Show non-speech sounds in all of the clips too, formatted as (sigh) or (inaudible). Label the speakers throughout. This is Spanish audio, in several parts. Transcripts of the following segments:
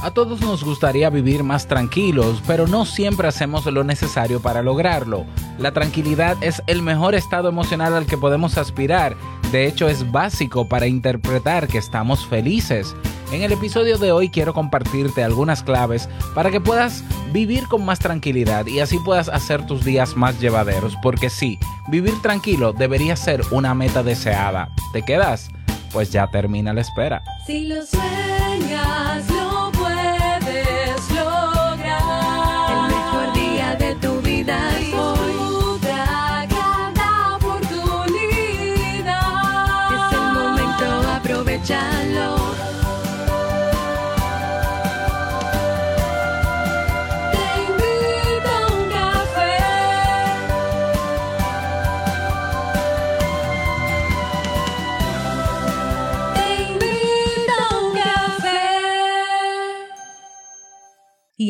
Speaker 1: A todos nos gustaría vivir más tranquilos, pero no siempre hacemos lo necesario para lograrlo. La tranquilidad es el mejor estado emocional al que podemos aspirar. De hecho, es básico para interpretar que estamos felices. En el episodio de hoy quiero compartirte algunas claves para que puedas vivir con más tranquilidad y así puedas hacer tus días más llevaderos. Porque sí, vivir tranquilo debería ser una meta deseada. ¿Te quedas? Pues ya termina la espera.
Speaker 2: Si lo sueñas, lo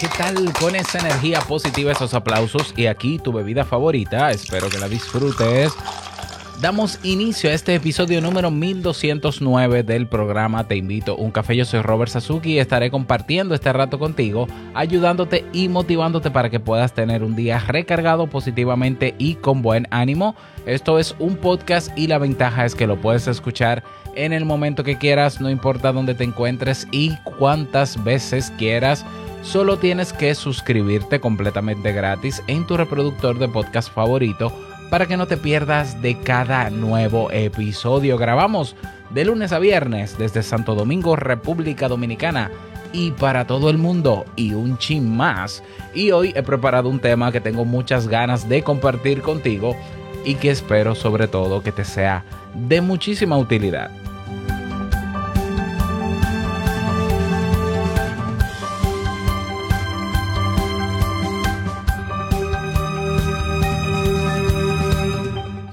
Speaker 1: ¿Qué tal con esa energía positiva, esos aplausos y aquí tu bebida favorita? Espero que la disfrutes. Damos inicio a este episodio número 1209 del programa Te invito a un café. Yo soy Robert Sasuki y estaré compartiendo este rato contigo, ayudándote y motivándote para que puedas tener un día recargado positivamente y con buen ánimo. Esto es un podcast y la ventaja es que lo puedes escuchar en el momento que quieras, no importa dónde te encuentres y cuántas veces quieras. Solo tienes que suscribirte completamente gratis en tu reproductor de podcast favorito para que no te pierdas de cada nuevo episodio. Grabamos de lunes a viernes desde Santo Domingo, República Dominicana y para todo el mundo y un chin más. Y hoy he preparado un tema que tengo muchas ganas de compartir contigo y que espero sobre todo que te sea de muchísima utilidad.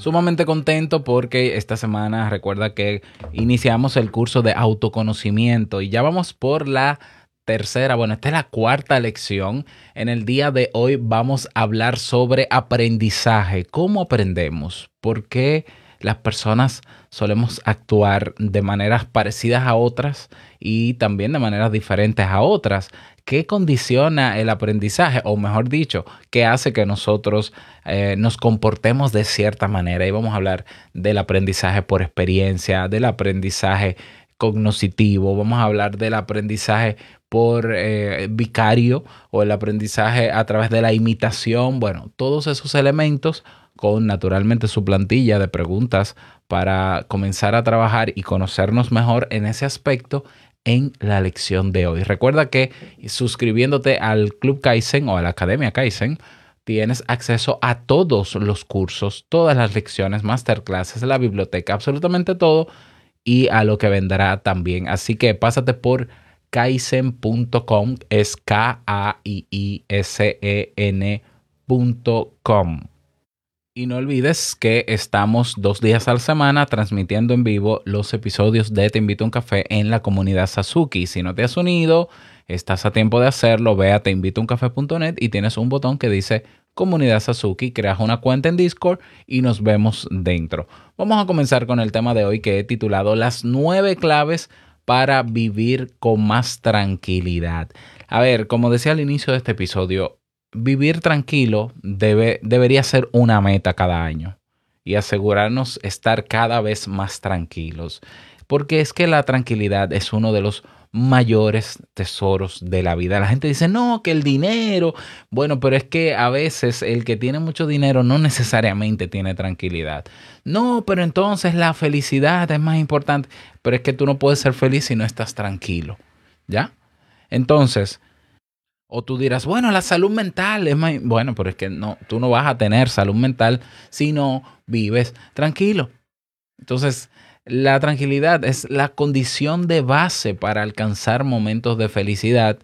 Speaker 1: Sumamente contento porque esta semana recuerda que iniciamos el curso de autoconocimiento y ya vamos por la tercera, bueno, esta es la cuarta lección. En el día de hoy vamos a hablar sobre aprendizaje, cómo aprendemos, por qué las personas solemos actuar de maneras parecidas a otras y también de maneras diferentes a otras. ¿Qué condiciona el aprendizaje? O mejor dicho, ¿qué hace que nosotros eh, nos comportemos de cierta manera? Y vamos a hablar del aprendizaje por experiencia, del aprendizaje cognoscitivo, vamos a hablar del aprendizaje por eh, vicario o el aprendizaje a través de la imitación. Bueno, todos esos elementos con naturalmente su plantilla de preguntas para comenzar a trabajar y conocernos mejor en ese aspecto en la lección de hoy. Recuerda que suscribiéndote al Club Kaizen o a la Academia Kaizen, tienes acceso a todos los cursos, todas las lecciones, masterclasses, la biblioteca, absolutamente todo y a lo que vendrá también. Así que pásate por kaizen.com, es K-A-I-I-S-E-N.com. Y no olvides que estamos dos días a la semana transmitiendo en vivo los episodios de Te invito a un café en la comunidad Sasuki. Si no te has unido, estás a tiempo de hacerlo. Ve a teinvitouncafé.net y tienes un botón que dice comunidad Sasuki. Creas una cuenta en Discord y nos vemos dentro. Vamos a comenzar con el tema de hoy que he titulado Las nueve claves para vivir con más tranquilidad. A ver, como decía al inicio de este episodio, vivir tranquilo debe, debería ser una meta cada año y asegurarnos estar cada vez más tranquilos. Porque es que la tranquilidad es uno de los mayores tesoros de la vida. La gente dice, no, que el dinero. Bueno, pero es que a veces el que tiene mucho dinero no necesariamente tiene tranquilidad. No, pero entonces la felicidad es más importante. Pero es que tú no puedes ser feliz si no estás tranquilo. ¿Ya? Entonces, o tú dirás, bueno, la salud mental es más... Bueno, pero es que no, tú no vas a tener salud mental si no vives tranquilo. Entonces, la tranquilidad es la condición de base para alcanzar momentos de felicidad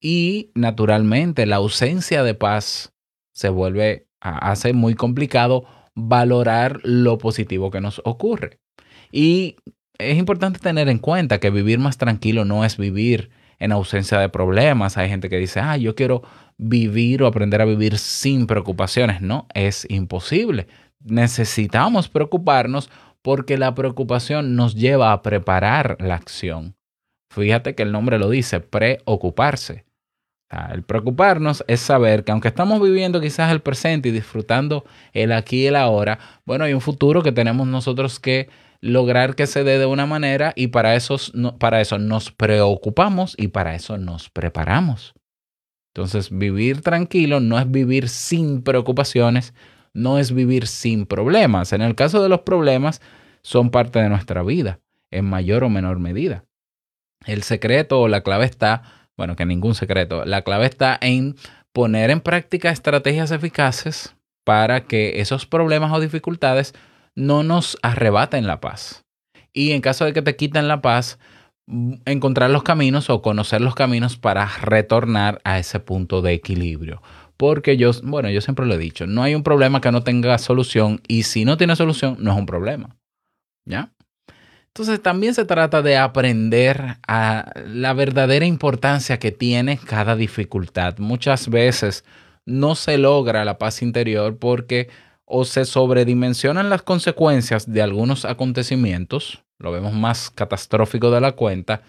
Speaker 1: y naturalmente la ausencia de paz se vuelve, hace muy complicado valorar lo positivo que nos ocurre. Y es importante tener en cuenta que vivir más tranquilo no es vivir en ausencia de problemas. Hay gente que dice, ah, yo quiero vivir o aprender a vivir sin preocupaciones. No, es imposible. Necesitamos preocuparnos porque la preocupación nos lleva a preparar la acción. Fíjate que el nombre lo dice, preocuparse. El preocuparnos es saber que aunque estamos viviendo quizás el presente y disfrutando el aquí y el ahora, bueno, hay un futuro que tenemos nosotros que lograr que se dé de una manera y para eso, para eso nos preocupamos y para eso nos preparamos. Entonces, vivir tranquilo no es vivir sin preocupaciones, no es vivir sin problemas. En el caso de los problemas, son parte de nuestra vida, en mayor o menor medida. El secreto o la clave está, bueno, que ningún secreto, la clave está en poner en práctica estrategias eficaces para que esos problemas o dificultades no nos arrebaten la paz. Y en caso de que te quiten la paz, encontrar los caminos o conocer los caminos para retornar a ese punto de equilibrio. Porque yo, bueno, yo siempre lo he dicho, no hay un problema que no tenga solución y si no tiene solución, no es un problema. ¿Ya? Entonces también se trata de aprender a la verdadera importancia que tiene cada dificultad. Muchas veces no se logra la paz interior porque o se sobredimensionan las consecuencias de algunos acontecimientos, lo vemos más catastrófico de la cuenta,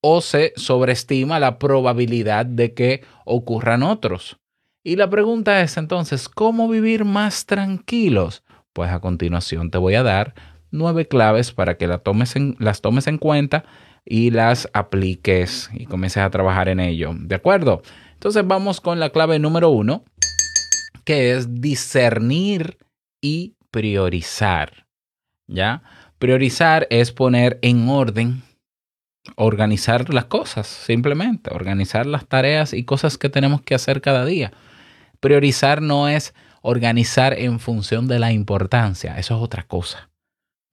Speaker 1: o se sobreestima la probabilidad de que ocurran otros. Y la pregunta es entonces, ¿cómo vivir más tranquilos? Pues a continuación te voy a dar nueve claves para que las tomes en, las tomes en cuenta y las apliques y comiences a trabajar en ello. ¿De acuerdo? Entonces vamos con la clave número uno, que es discernir y priorizar. ¿Ya? Priorizar es poner en orden, organizar las cosas, simplemente, organizar las tareas y cosas que tenemos que hacer cada día. Priorizar no es organizar en función de la importancia, eso es otra cosa.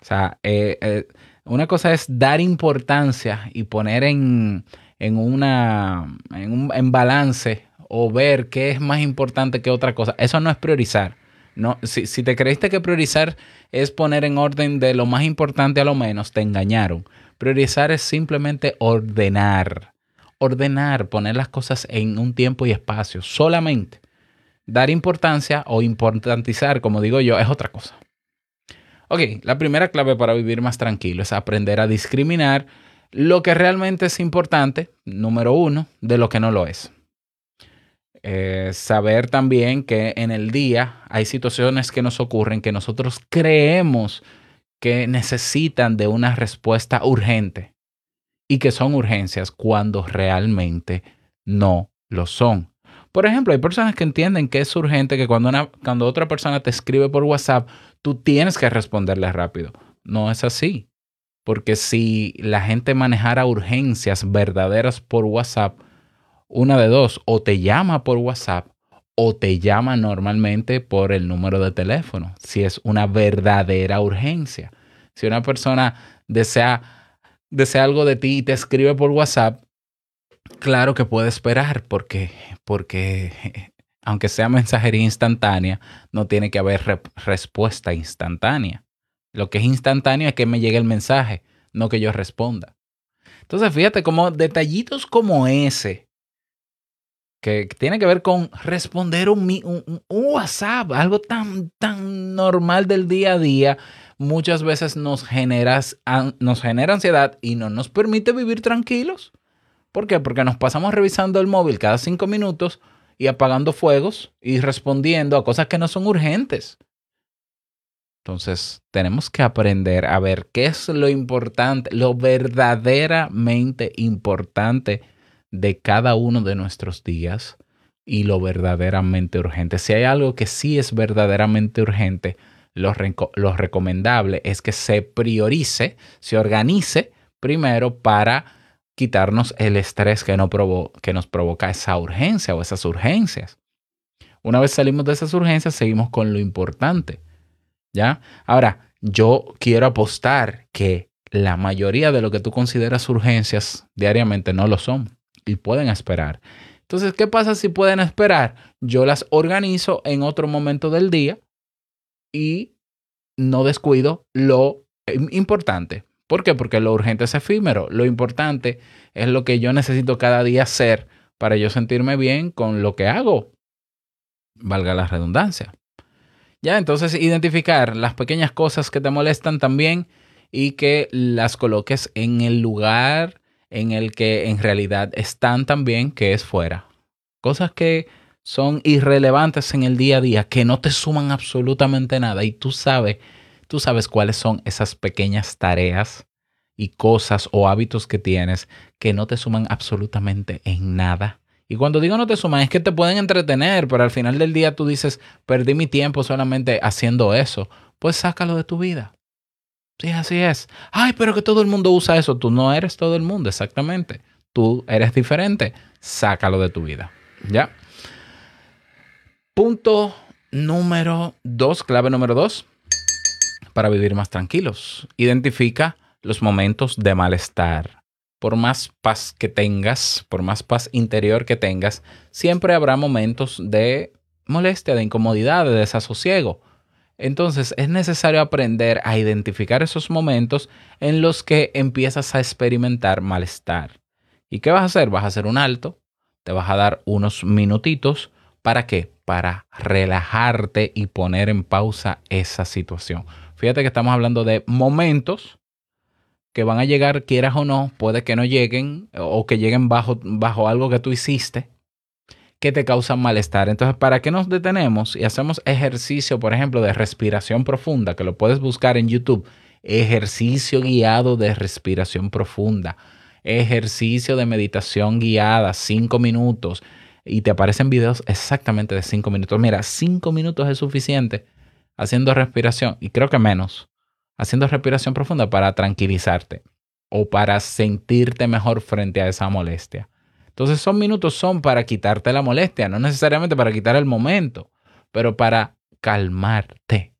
Speaker 1: O sea, eh, eh, una cosa es dar importancia y poner en, en una, en, un, en balance o ver qué es más importante que otra cosa. Eso no es priorizar. No, si, si te creíste que priorizar es poner en orden de lo más importante a lo menos, te engañaron. Priorizar es simplemente ordenar. Ordenar, poner las cosas en un tiempo y espacio, solamente. Dar importancia o importantizar, como digo yo, es otra cosa. Ok, la primera clave para vivir más tranquilo es aprender a discriminar lo que realmente es importante, número uno, de lo que no lo es. Eh, saber también que en el día hay situaciones que nos ocurren que nosotros creemos que necesitan de una respuesta urgente y que son urgencias cuando realmente no lo son. Por ejemplo, hay personas que entienden que es urgente que cuando, una, cuando otra persona te escribe por WhatsApp, tú tienes que responderle rápido. No es así. Porque si la gente manejara urgencias verdaderas por WhatsApp, una de dos, o te llama por WhatsApp o te llama normalmente por el número de teléfono, si es una verdadera urgencia. Si una persona desea, desea algo de ti y te escribe por WhatsApp, claro que puede esperar porque, porque (laughs) aunque sea mensajería instantánea, no tiene que haber re respuesta instantánea. Lo que es instantáneo es que me llegue el mensaje, no que yo responda. Entonces, fíjate cómo detallitos como ese que tiene que ver con responder un, un, WhatsApp, algo tan, tan normal del día a día, muchas veces nos genera, nos genera ansiedad y no nos permite vivir tranquilos. ¿Por qué? Porque nos pasamos revisando el móvil cada cinco minutos y apagando fuegos y respondiendo a cosas que no son urgentes. Entonces, tenemos que aprender a ver qué es lo importante, lo verdaderamente importante de cada uno de nuestros días y lo verdaderamente urgente. Si hay algo que sí es verdaderamente urgente, lo, recomendable es que se priorice, se organice primero para quitarnos el estrés que, no provo que nos provoca esa urgencia o esas urgencias. Una vez salimos de esas urgencias, seguimos con lo importante. ¿Ya? Ahora, yo quiero apostar que la mayoría de lo que tú consideras urgencias diariamente no lo son y pueden esperar. Entonces, ¿qué pasa si pueden esperar? Yo las organizo en otro momento del día y no descuido lo im- importante. ¿Por qué? Porque lo urgente es efímero. Lo importante es lo que yo necesito cada día hacer para yo sentirme bien con lo que hago. Valga la redundancia. Ya, entonces identificar las pequeñas cosas que te molestan también y que las coloques en el lugar en el que en realidad están también, que es fuera. Cosas que son irrelevantes en el día a día, que no te suman absolutamente nada y tú sabes, tú sabes cuáles son esas pequeñas tareas y cosas o hábitos que tienes que no te suman absolutamente en nada. Y cuando digo no te suman es que te pueden entretener, pero al final del día tú dices, perdí mi tiempo solamente haciendo eso. Pues sácalo de tu vida. Sí, así es. Ay, pero que todo el mundo usa eso. Tú no eres todo el mundo, exactamente. Tú eres diferente. Sácalo de tu vida. ¿Ya? Punto número dos, clave número dos, para vivir más tranquilos. Identifica los momentos de malestar. Por más paz que tengas, por más paz interior que tengas, siempre habrá momentos de molestia, de incomodidad, de desasosiego. Entonces es necesario aprender a identificar esos momentos en los que empiezas a experimentar malestar. ¿Y qué vas a hacer? Vas a hacer un alto, te vas a dar unos minutitos. ¿Para qué? Para relajarte y poner en pausa esa situación. Fíjate que estamos hablando de momentos que van a llegar, quieras o no, puede que no lleguen o que lleguen bajo, bajo algo que tú hiciste que te causan malestar. Entonces, ¿para qué nos detenemos y hacemos ejercicio, por ejemplo, de respiración profunda, que lo puedes buscar en YouTube? Ejercicio guiado de respiración profunda. Ejercicio de meditación guiada, cinco minutos. Y te aparecen videos exactamente de cinco minutos. Mira, cinco minutos es suficiente haciendo respiración, y creo que menos, haciendo respiración profunda para tranquilizarte o para sentirte mejor frente a esa molestia. Entonces, esos minutos son para quitarte la molestia, no necesariamente para quitar el momento, pero para calmarte.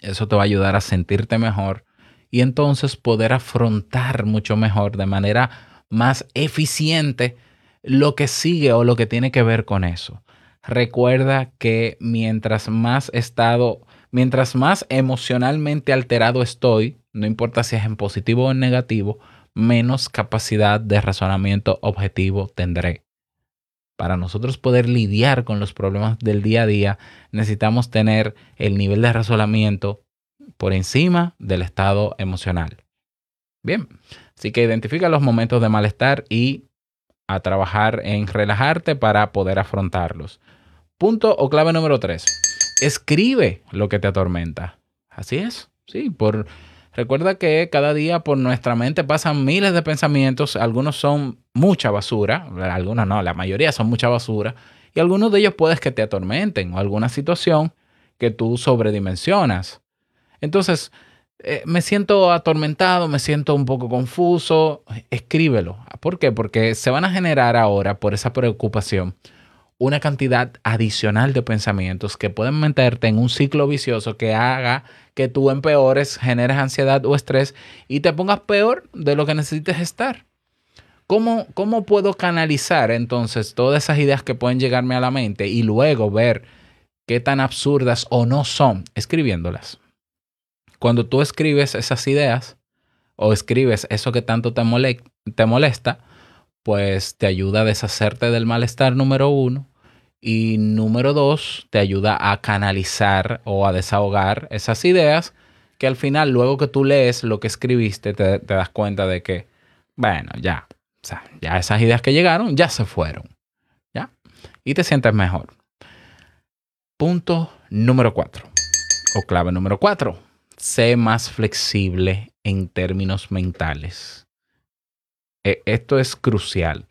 Speaker 1: Eso te va a ayudar a sentirte mejor y entonces poder afrontar mucho mejor, de manera más eficiente, lo que sigue o lo que tiene que ver con eso. Recuerda que mientras más estado, mientras más emocionalmente alterado estoy, no importa si es en positivo o en negativo, menos capacidad de razonamiento objetivo tendré. Para nosotros poder lidiar con los problemas del día a día, necesitamos tener el nivel de razonamiento por encima del estado emocional. Bien, así que identifica los momentos de malestar y a trabajar en relajarte para poder afrontarlos. Punto o clave número tres. Escribe lo que te atormenta. Así es, sí, por Recuerda que cada día por nuestra mente pasan miles de pensamientos, algunos son mucha basura, algunos no, la mayoría son mucha basura, y algunos de ellos puedes que te atormenten o alguna situación que tú sobredimensionas. Entonces, eh, me siento atormentado, me siento un poco confuso, escríbelo. ¿Por qué? Porque se van a generar ahora por esa preocupación una cantidad adicional de pensamientos que pueden meterte en un ciclo vicioso que haga que tú empeores, generes ansiedad o estrés y te pongas peor de lo que necesites estar. ¿Cómo, ¿Cómo puedo canalizar entonces todas esas ideas que pueden llegarme a la mente y luego ver qué tan absurdas o no son escribiéndolas? Cuando tú escribes esas ideas o escribes eso que tanto te, mole te molesta, pues te ayuda a deshacerte del malestar número uno y número dos, te ayuda a canalizar o a desahogar esas ideas que al final, luego que tú lees lo que escribiste, te, das cuenta de que, bueno, ya, ya esas ideas que llegaron ya se fueron, ¿ya? Y te sientes mejor. Punto número cuatro, o clave número cuatro, sé más flexible en términos mentales. E- Esto es crucial.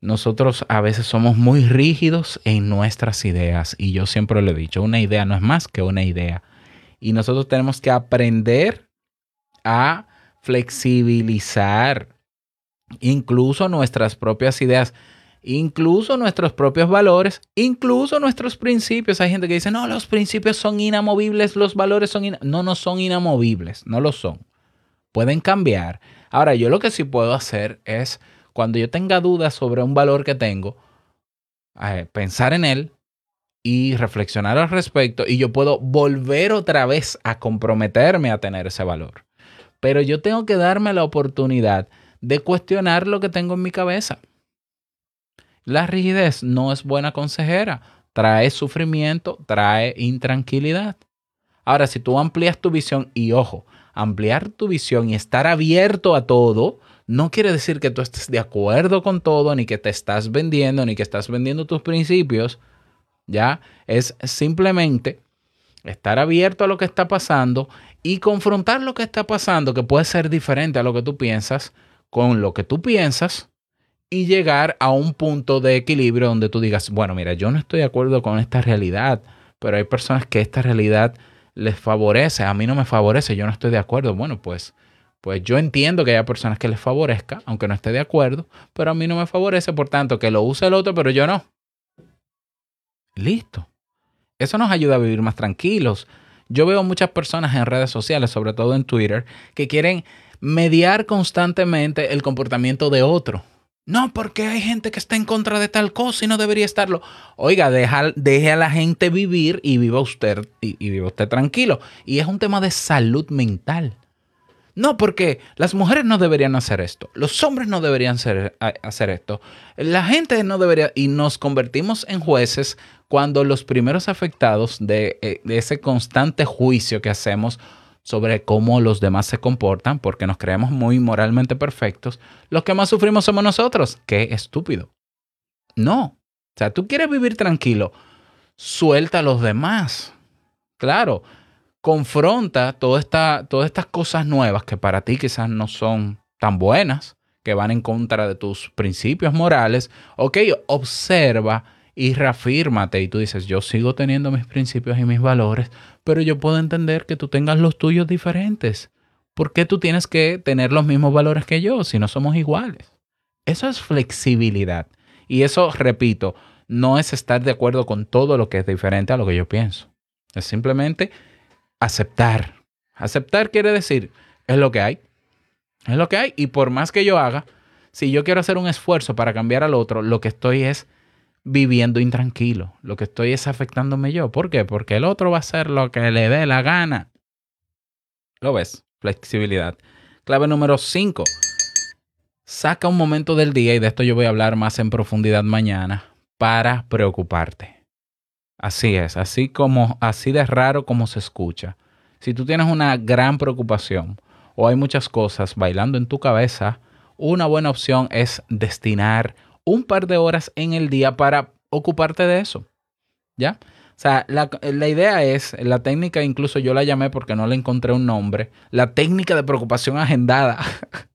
Speaker 1: Nosotros a veces somos muy rígidos en nuestras ideas y yo siempre lo he dicho, una idea no es más que una idea. Y nosotros tenemos que aprender a flexibilizar incluso nuestras propias ideas, incluso nuestros propios valores, incluso nuestros principios. Hay gente que dice, no, los principios son inamovibles, los valores son... ina-". No, no son inamovibles, no lo son. Pueden cambiar. Ahora, yo lo que sí puedo hacer es cuando yo tenga dudas sobre un valor que tengo, eh, pensar en él y reflexionar al respecto y yo puedo volver otra vez a comprometerme a tener ese valor. Pero yo tengo que darme la oportunidad de cuestionar lo que tengo en mi cabeza. La rigidez no es buena consejera, trae sufrimiento, trae intranquilidad. Ahora, si tú amplías tu visión y ojo, ampliar tu visión y estar abierto a todo, no quiere decir que tú estés de acuerdo con todo, ni que te estás vendiendo, ni que estás vendiendo tus principios. Ya es simplemente estar abierto a lo que está pasando y confrontar lo que está pasando, que puede ser diferente a lo que tú piensas, con lo que tú piensas y llegar a un punto de equilibrio donde tú digas, bueno, mira, yo no estoy de acuerdo con esta realidad, pero hay personas que esta realidad les favorece, a mí no me favorece, yo no estoy de acuerdo. Bueno, pues, pues yo entiendo que haya personas que les favorezca, aunque no esté de acuerdo, pero a mí no me favorece, por tanto, que lo use el otro, pero yo no. Listo. Eso nos ayuda a vivir más tranquilos. Yo veo muchas personas en redes sociales, sobre todo en Twitter, que quieren mediar constantemente el comportamiento de otro. No, porque hay gente que está en contra de tal cosa y no debería estarlo. Oiga, deje a la gente vivir y viva usted y, viva usted tranquilo. Y es un tema de salud mental. No, porque las mujeres no deberían hacer esto, los hombres no deberían hacer esto, la gente no debería, y nos convertimos en jueces cuando los primeros afectados de, eh, de ese constante juicio que hacemos sobre cómo los demás se comportan, porque nos creemos muy moralmente perfectos, los que más sufrimos somos nosotros. Qué estúpido. No. O sea, tú quieres vivir tranquilo, suelta a los demás. Claro, confronta toda esta, todas estas cosas nuevas que para ti quizás no son tan buenas, que van en contra de tus principios morales. Ok, observa y reafírmate y tú dices, yo sigo teniendo mis principios y mis valores, pero yo puedo entender que tú tengas los tuyos diferentes. ¿Por qué tú tienes que tener los mismos valores que yo si no somos iguales? Eso es flexibilidad. Y eso, repito, no es estar de acuerdo con todo lo que es diferente a lo que yo pienso. Es simplemente aceptar. Aceptar quiere decir, es lo que hay. Es lo que hay. Y por más que yo haga, si yo quiero hacer un esfuerzo para cambiar al otro, lo que estoy es viviendo intranquilo. Lo que estoy es afectándome yo. ¿Por qué? Porque el otro va a hacer lo que le dé la gana. ¿Lo ves? Flexibilidad. Clave número 5. Saca un momento del día, y de esto yo voy a hablar más en profundidad mañana, para preocuparte. Así es, así como, así de raro como se escucha. Si tú tienes una gran preocupación o hay muchas cosas bailando en tu cabeza, una buena opción es destinar un par de horas en el día para ocuparte de eso. ¿Ya? O sea, la, la idea es, la técnica incluso yo la llamé porque no le encontré un nombre, la técnica de preocupación agendada. (laughs)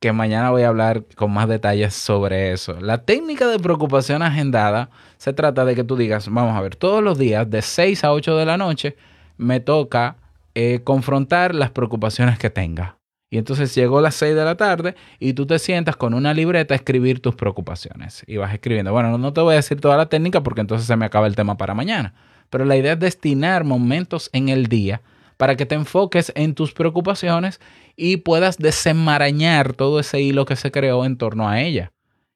Speaker 1: que mañana voy a hablar con más detalles sobre eso. La técnica de preocupación agendada se trata de que tú digas, vamos a ver, todos los días de 6 a 8 de la noche me toca eh, confrontar las preocupaciones que tenga. Y entonces llegó las 6 de la tarde y tú te sientas con una libreta a escribir tus preocupaciones. Y vas escribiendo. Bueno, no, no te voy a decir toda la técnica porque entonces se me acaba el tema para mañana. Pero la idea es destinar momentos en el día para que te enfoques en tus preocupaciones y puedas desenmarañar todo ese hilo que se creó en torno a ella.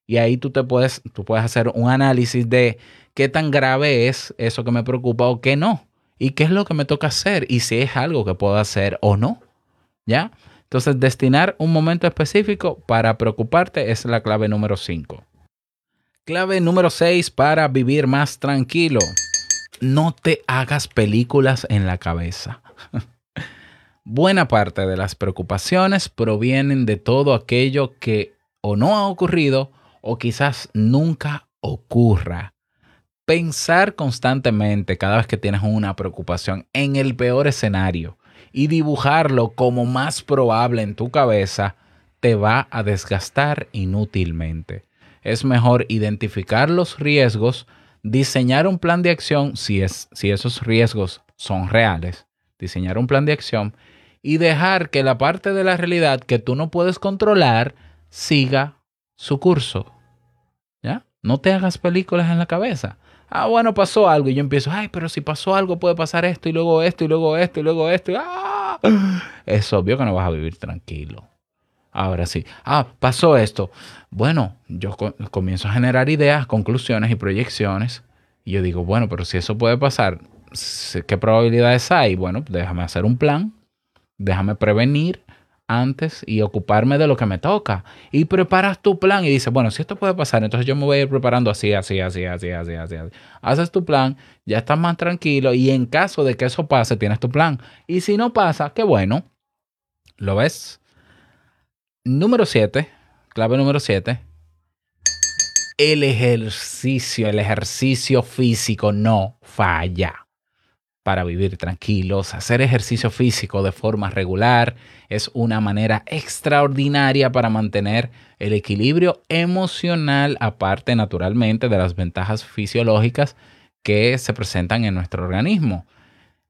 Speaker 1: Y ahí tú te puedes, tú puedes hacer un análisis de qué tan grave es eso que me preocupa o qué no. Y qué es lo que me toca hacer y si es algo que puedo hacer o no. ¿Ya? Entonces, destinar un momento específico para preocuparte es la clave número 5. Clave número 6 para vivir más tranquilo. No te hagas películas en la cabeza. (laughs) Buena parte de las preocupaciones provienen de todo aquello que o no ha ocurrido o quizás nunca ocurra. Pensar constantemente cada vez que tienes una preocupación en el peor escenario y dibujarlo como más probable en tu cabeza te va a desgastar inútilmente. Es mejor identificar los riesgos, diseñar un plan de acción si, si esos riesgos son reales, diseñar un plan de acción y dejar que la parte de la realidad que tú no puedes controlar siga su curso. ¿Ya? No te hagas películas en la cabeza. Ah, bueno, pasó algo y yo empiezo, ay, pero si pasó algo puede pasar esto y luego esto y luego esto y luego esto. ¡ah! Es obvio que no vas a vivir tranquilo. Ahora sí. Ah, pasó esto. Bueno, yo co- comienzo a generar ideas, conclusiones y proyecciones. Y yo digo, bueno, pero si eso puede pasar, ¿qué probabilidades hay? Bueno, déjame hacer un plan, déjame prevenir antes y ocuparme de lo que me toca. Y preparas tu plan y dices, bueno, si esto puede pasar, entonces yo me voy a ir preparando así, así, así, así, así, así. así. Haces tu plan, ya estás más tranquilo y en caso de que eso pase, tienes tu plan. Y si no pasa, qué bueno. ¿Lo ves? Número 7, clave número 7. El ejercicio, el ejercicio físico no falla. Para vivir tranquilos, hacer ejercicio físico de forma regular es una manera extraordinaria para mantener el equilibrio emocional, aparte naturalmente de las ventajas fisiológicas que se presentan en nuestro organismo.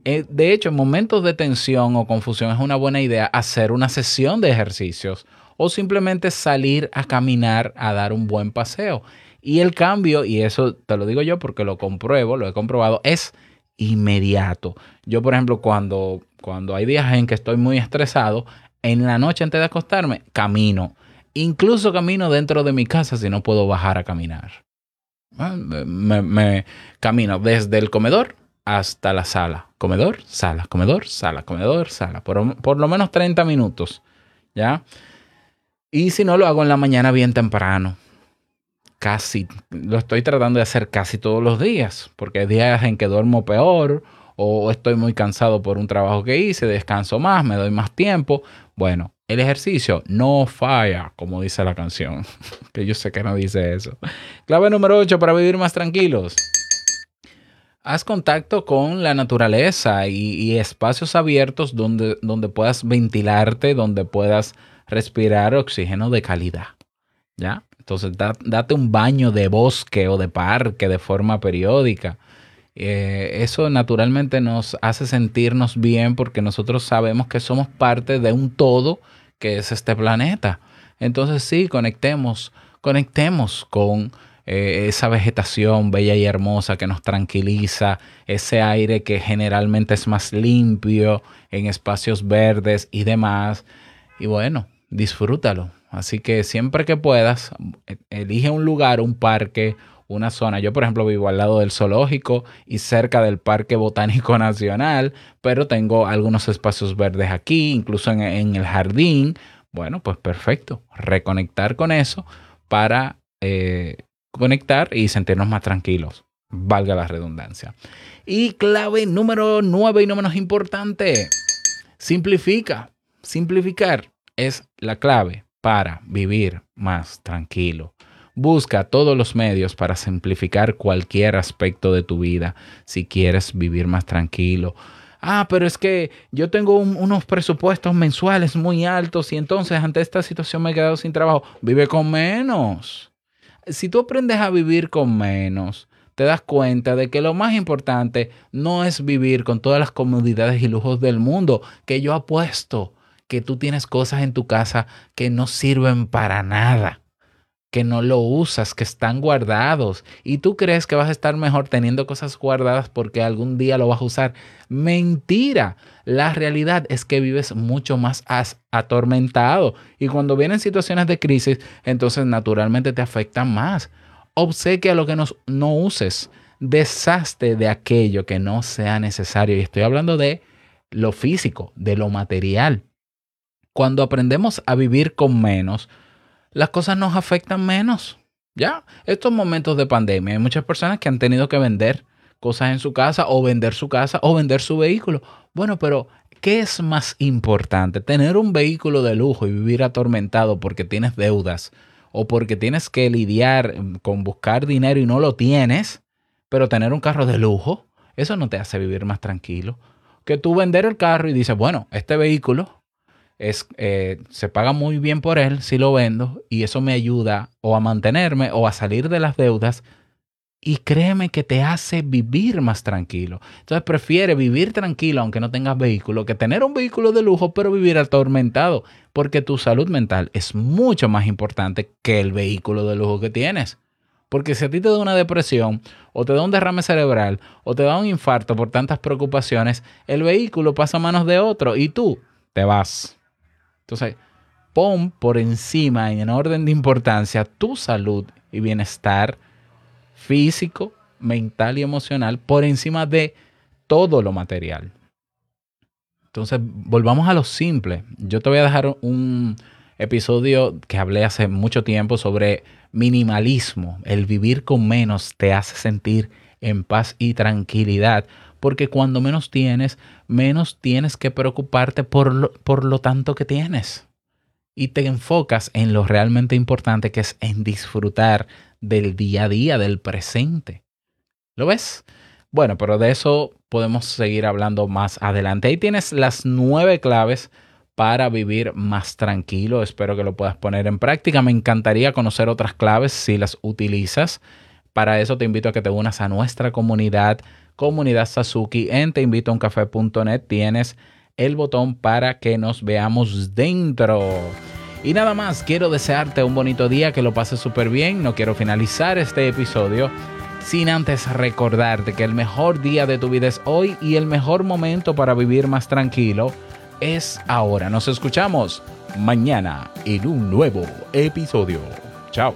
Speaker 1: Eh, De hecho, en momentos de tensión o confusión es una buena idea hacer una sesión de ejercicios o simplemente salir a caminar a dar un buen paseo. Y el cambio, y eso te lo digo yo porque lo compruebo, lo he comprobado, es inmediato. Yo, por ejemplo, cuando, cuando hay días en que estoy muy estresado, en la noche antes de acostarme, camino. Incluso camino dentro de mi casa si no puedo bajar a caminar. Ah, Me, me camino desde el comedor hasta la sala. Comedor, sala, comedor, sala, comedor, sala. Por, por lo menos 30 minutos. ¿Ya? Y si no, lo hago en la mañana bien temprano. Casi, lo estoy tratando de hacer casi todos los días, porque hay días en que duermo peor o estoy muy cansado por un trabajo que hice, descanso más, me doy más tiempo. Bueno, el ejercicio no falla, como dice la canción, (laughs) que yo sé que no dice eso. Clave número 8 para vivir más tranquilos. Haz contacto con la naturaleza y, y espacios abiertos donde, donde puedas ventilarte, donde puedas respirar oxígeno de calidad. ¿Ya? Entonces, da- date un baño de bosque o de parque de forma periódica. Eh, eso naturalmente nos hace sentirnos bien porque nosotros sabemos que somos parte de un todo que es este planeta. Entonces, sí, conectemos, conectemos con eh, esa vegetación bella y hermosa que nos tranquiliza, ese aire que generalmente es más limpio en espacios verdes y demás. Y bueno, disfrútalo. Así que siempre que puedas, e- elige un lugar, un parque, una zona. Yo, por ejemplo, vivo al lado del zoológico y cerca del Parque Botánico (laughs) Nacional, pero tengo algunos espacios verdes aquí, incluso en, el jardín. Bueno, pues perfecto. Reconectar con eso para eh, conectar y sentirnos más tranquilos. Valga la redundancia. Y clave número nueve y no menos importante. Simplifica. Simplificar es la clave para vivir más tranquilo. Busca todos los medios para simplificar cualquier aspecto de tu vida si quieres vivir más tranquilo. Ah, pero es que yo tengo un- unos presupuestos mensuales muy altos y entonces ante esta situación me he quedado sin trabajo. Vive con menos. Si tú aprendes a vivir con menos, te das cuenta de que lo más importante no es vivir con todas las comodidades y lujos del mundo, que yo apuesto que tú tienes cosas en tu casa que no sirven para nada, que no lo usas, que están guardados y tú crees que vas a estar mejor teniendo cosas guardadas porque algún día lo vas a usar. Mentira. La realidad es que vives mucho más atormentado y cuando vienen situaciones de crisis, entonces naturalmente te afectan más. Obsequia lo que nos- no uses. Deshazte de aquello que no sea necesario. Y estoy hablando de lo físico, de lo material. Cuando aprendemos a vivir con menos, las cosas nos afectan menos. Ya, estos momentos de pandemia, hay muchas personas que han tenido que vender cosas en su casa o vender su casa o vender su vehículo. Bueno, pero ¿qué es más importante? ¿Tener un vehículo de lujo y vivir atormentado porque tienes deudas o porque tienes que lidiar mm, con buscar dinero y no lo tienes, pero tener un carro de lujo? Eso no te hace vivir más tranquilo. Que tú vender el carro y dices, bueno, este vehículo es, eh, se paga muy bien por él si lo vendo y eso me ayuda o a mantenerme o a salir de las deudas y créeme que te hace vivir más tranquilo. Entonces prefiere vivir tranquilo aunque no tengas vehículo que tener un vehículo de lujo pero vivir atormentado porque tu salud mental es mucho más importante que el vehículo de lujo que tienes. Porque si a ti te da una depresión o te da un derrame cerebral o te da un infarto por tantas preocupaciones, el vehículo pasa a manos de otro y tú te vas. Entonces, pon por encima, en orden de importancia, tu salud y bienestar físico, mental y emocional por encima de todo lo material. Entonces, volvamos a lo simple. Yo te voy a dejar un episodio que hablé hace mucho tiempo sobre minimalismo. El vivir con menos te hace sentir en paz y tranquilidad, porque cuando menos tienes, menos tienes que preocuparte por lo, por lo tanto que tienes. Y te enfocas en lo realmente importante que es en disfrutar del día a día, del presente. ¿Lo ves? Bueno, pero de eso podemos seguir hablando más adelante. Ahí tienes las nueve claves para vivir más tranquilo. Espero que lo puedas poner en práctica. Me encantaría conocer otras claves si las utilizas. Para eso te invito a que te unas a nuestra comunidad, comunidad Sasuki en teinvitouncafe.net. Tienes el botón para que nos veamos dentro. Y nada más, quiero desearte un bonito día, que lo pases súper bien. No quiero finalizar este episodio sin antes recordarte que el mejor día de tu vida es hoy y el mejor momento para vivir más tranquilo es ahora. Nos escuchamos mañana en un nuevo episodio. Chao.